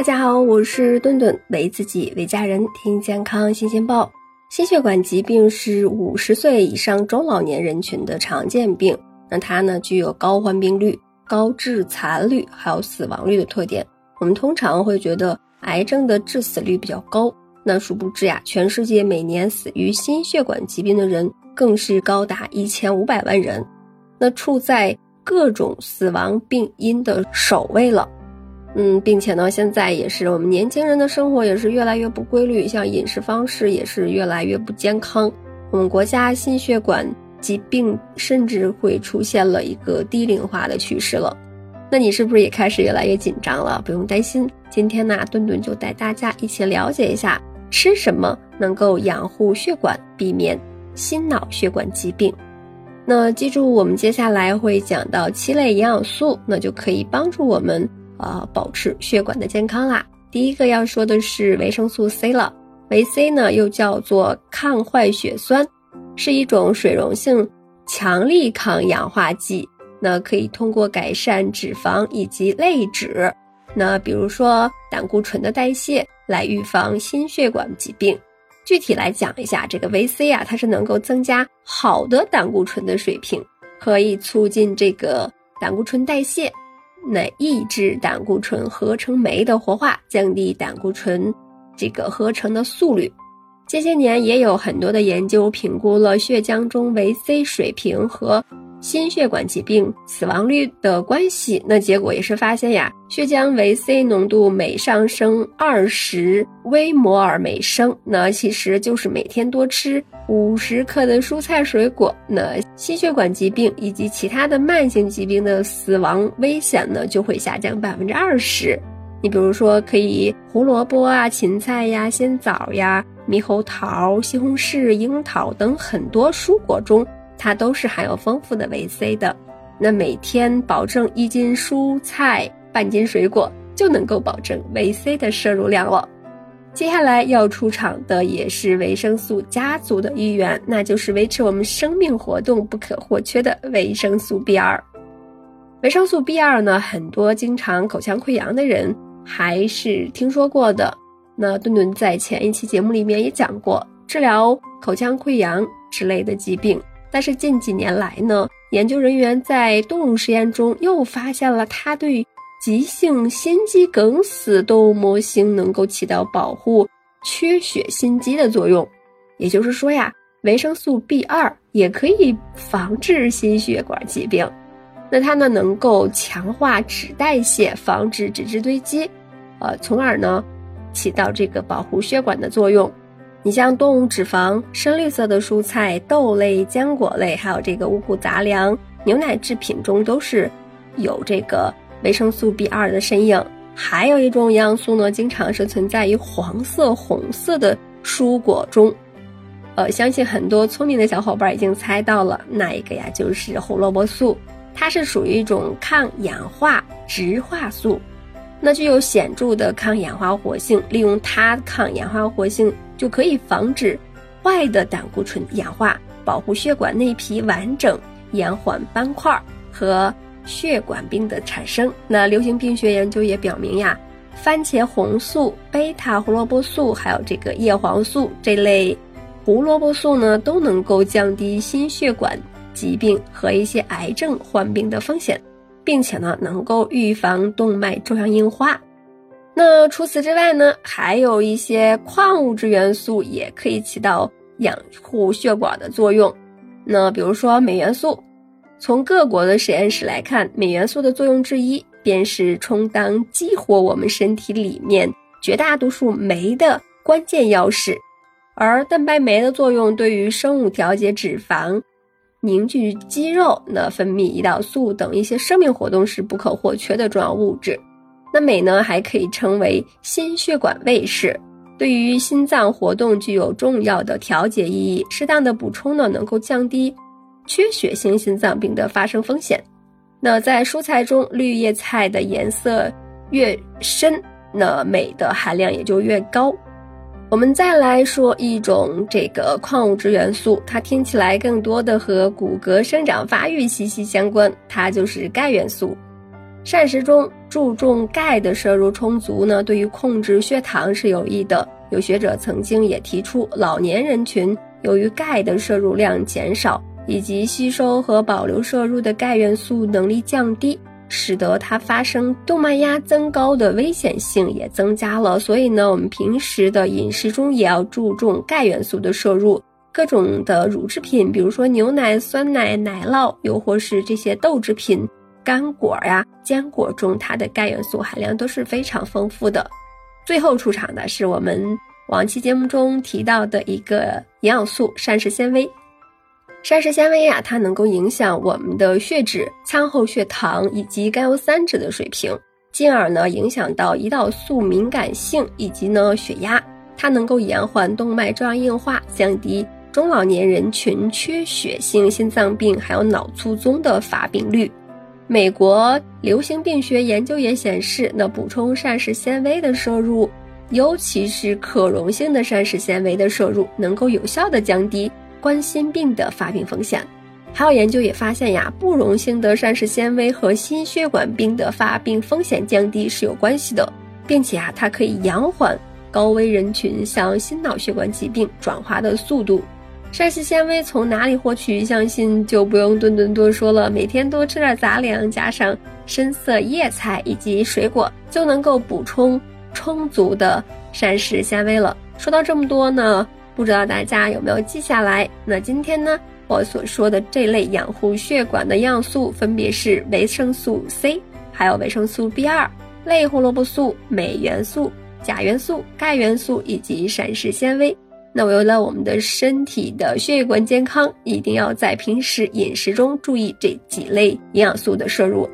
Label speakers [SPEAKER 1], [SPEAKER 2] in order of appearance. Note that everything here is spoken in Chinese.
[SPEAKER 1] 大家好，我是顿顿，为自己为家人听健康新鲜报。心血管疾病是五十岁以上中老年人群的常见病，那它呢具有高患病率、高致残率还有死亡率的特点。我们通常会觉得癌症的致死率比较高，那殊不知呀，全世界每年死于心血管疾病的人更是高达一千五百万人，那处在各种死亡病因的首位了。嗯，并且呢，现在也是我们年轻人的生活也是越来越不规律，像饮食方式也是越来越不健康。我们国家心血管疾病甚至会出现了一个低龄化的趋势了。那你是不是也开始越来越紧张了？不用担心，今天呢，顿顿就带大家一起了解一下吃什么能够养护血管，避免心脑血管疾病。那记住，我们接下来会讲到七类营养素，那就可以帮助我们。呃，保持血管的健康啦。第一个要说的是维生素 C 了。维 C 呢，又叫做抗坏血酸，是一种水溶性强力抗氧化剂。那可以通过改善脂肪以及类脂，那比如说胆固醇的代谢，来预防心血管疾病。具体来讲一下，这个维 C 啊，它是能够增加好的胆固醇的水平，可以促进这个胆固醇代谢。那抑制胆固醇合成酶的活化，降低胆固醇这个合成的速率。这些年也有很多的研究评估了血浆中维 C 水平和。心血管疾病死亡率的关系，那结果也是发现呀，血浆维 C 浓度每上升二十微摩尔每升，那其实就是每天多吃五十克的蔬菜水果，那心血管疾病以及其他的慢性疾病的死亡危险呢就会下降百分之二十。你比如说，可以胡萝卜啊、芹菜呀、鲜枣呀、猕猴桃、西红柿、樱桃等很多蔬果中。它都是含有丰富的维 C 的，那每天保证一斤蔬菜、半斤水果，就能够保证维 C 的摄入量了。接下来要出场的也是维生素家族的一员，那就是维持我们生命活动不可或缺的维生素 B 二。维生素 B 二呢，很多经常口腔溃疡的人还是听说过的。那顿顿在前一期节目里面也讲过，治疗口腔溃疡之类的疾病。但是近几年来呢，研究人员在动物实验中又发现了它对急性心肌梗死动物模型能够起到保护缺血心肌的作用。也就是说呀，维生素 B 二也可以防治心血管疾病。那它呢，能够强化脂代谢，防止脂质堆积，呃，从而呢，起到这个保护血管的作用。你像动物脂肪、深绿色的蔬菜、豆类、坚果类，还有这个五谷杂粮、牛奶制品中，都是有这个维生素 B 二的身影。还有一种营养素呢，经常是存在于黄色、红色的蔬果中。呃，相信很多聪明的小伙伴已经猜到了，那一个呀，就是胡萝卜素。它是属于一种抗氧化植化素，那具有显著的抗氧化活性。利用它抗氧化活性。就可以防止坏的胆固醇氧化，保护血管内皮完整，延缓斑块和血管病的产生。那流行病学研究也表明呀，番茄红素、贝塔胡萝卜素，还有这个叶黄素这类胡萝卜素呢，都能够降低心血管疾病和一些癌症患病的风险，并且呢，能够预防动脉粥样硬化。那除此之外呢，还有一些矿物质元素也可以起到养护血管的作用。那比如说镁元素，从各国的实验室来看，镁元素的作用之一便是充当激活我们身体里面绝大多数酶的关键钥匙。而蛋白酶的作用对于生物调节脂肪、凝聚肌肉、那分泌胰岛素等一些生命活动是不可或缺的重要物质。那镁呢，还可以称为心血管卫士，对于心脏活动具有重要的调节意义。适当的补充呢，能够降低缺血性心脏病的发生风险。那在蔬菜中，绿叶菜的颜色越深，那镁的含量也就越高。我们再来说一种这个矿物质元素，它听起来更多的和骨骼生长发育息息相关，它就是钙元素。膳食中注重钙的摄入充足呢，对于控制血糖是有益的。有学者曾经也提出，老年人群由于钙的摄入量减少，以及吸收和保留摄入的钙元素能力降低，使得它发生动脉压增高的危险性也增加了。所以呢，我们平时的饮食中也要注重钙元素的摄入。各种的乳制品，比如说牛奶、酸奶、奶酪，又或是这些豆制品、干果呀、坚果中，它的钙元素含量都是非常丰富的。最后出场的是我们往期节目中提到的一个营养素——膳食纤维。膳食纤维呀，它能够影响我们的血脂、餐后血糖以及甘油三酯的水平，进而呢影响到胰岛素敏感性以及呢血压。它能够延缓动脉粥样硬化，降低。中老年人群缺血性心脏病还有脑卒中的发病率。美国流行病学研究也显示，那补充膳食纤维的摄入，尤其是可溶性的膳食纤维的摄入，能够有效的降低冠心病的发病风险。还有研究也发现呀，不溶性的膳食纤维和心血管病的发病风险降低是有关系的，并且啊，它可以延缓高危人群向心脑血管疾病转化的速度。膳食纤维从哪里获取？相信就不用顿顿多说了。每天多吃点杂粮，加上深色叶菜以及水果，就能够补充充足的膳食纤维了。说到这么多呢，不知道大家有没有记下来？那今天呢，我所说的这类养护血管的要素，分别是维生素 C，还有维生素 B2、类胡萝卜素、镁元素、钾元素、钙元素以及膳食纤维。那为了我们的身体的血液管健康，一定要在平时饮食中注意这几类营养素的摄入。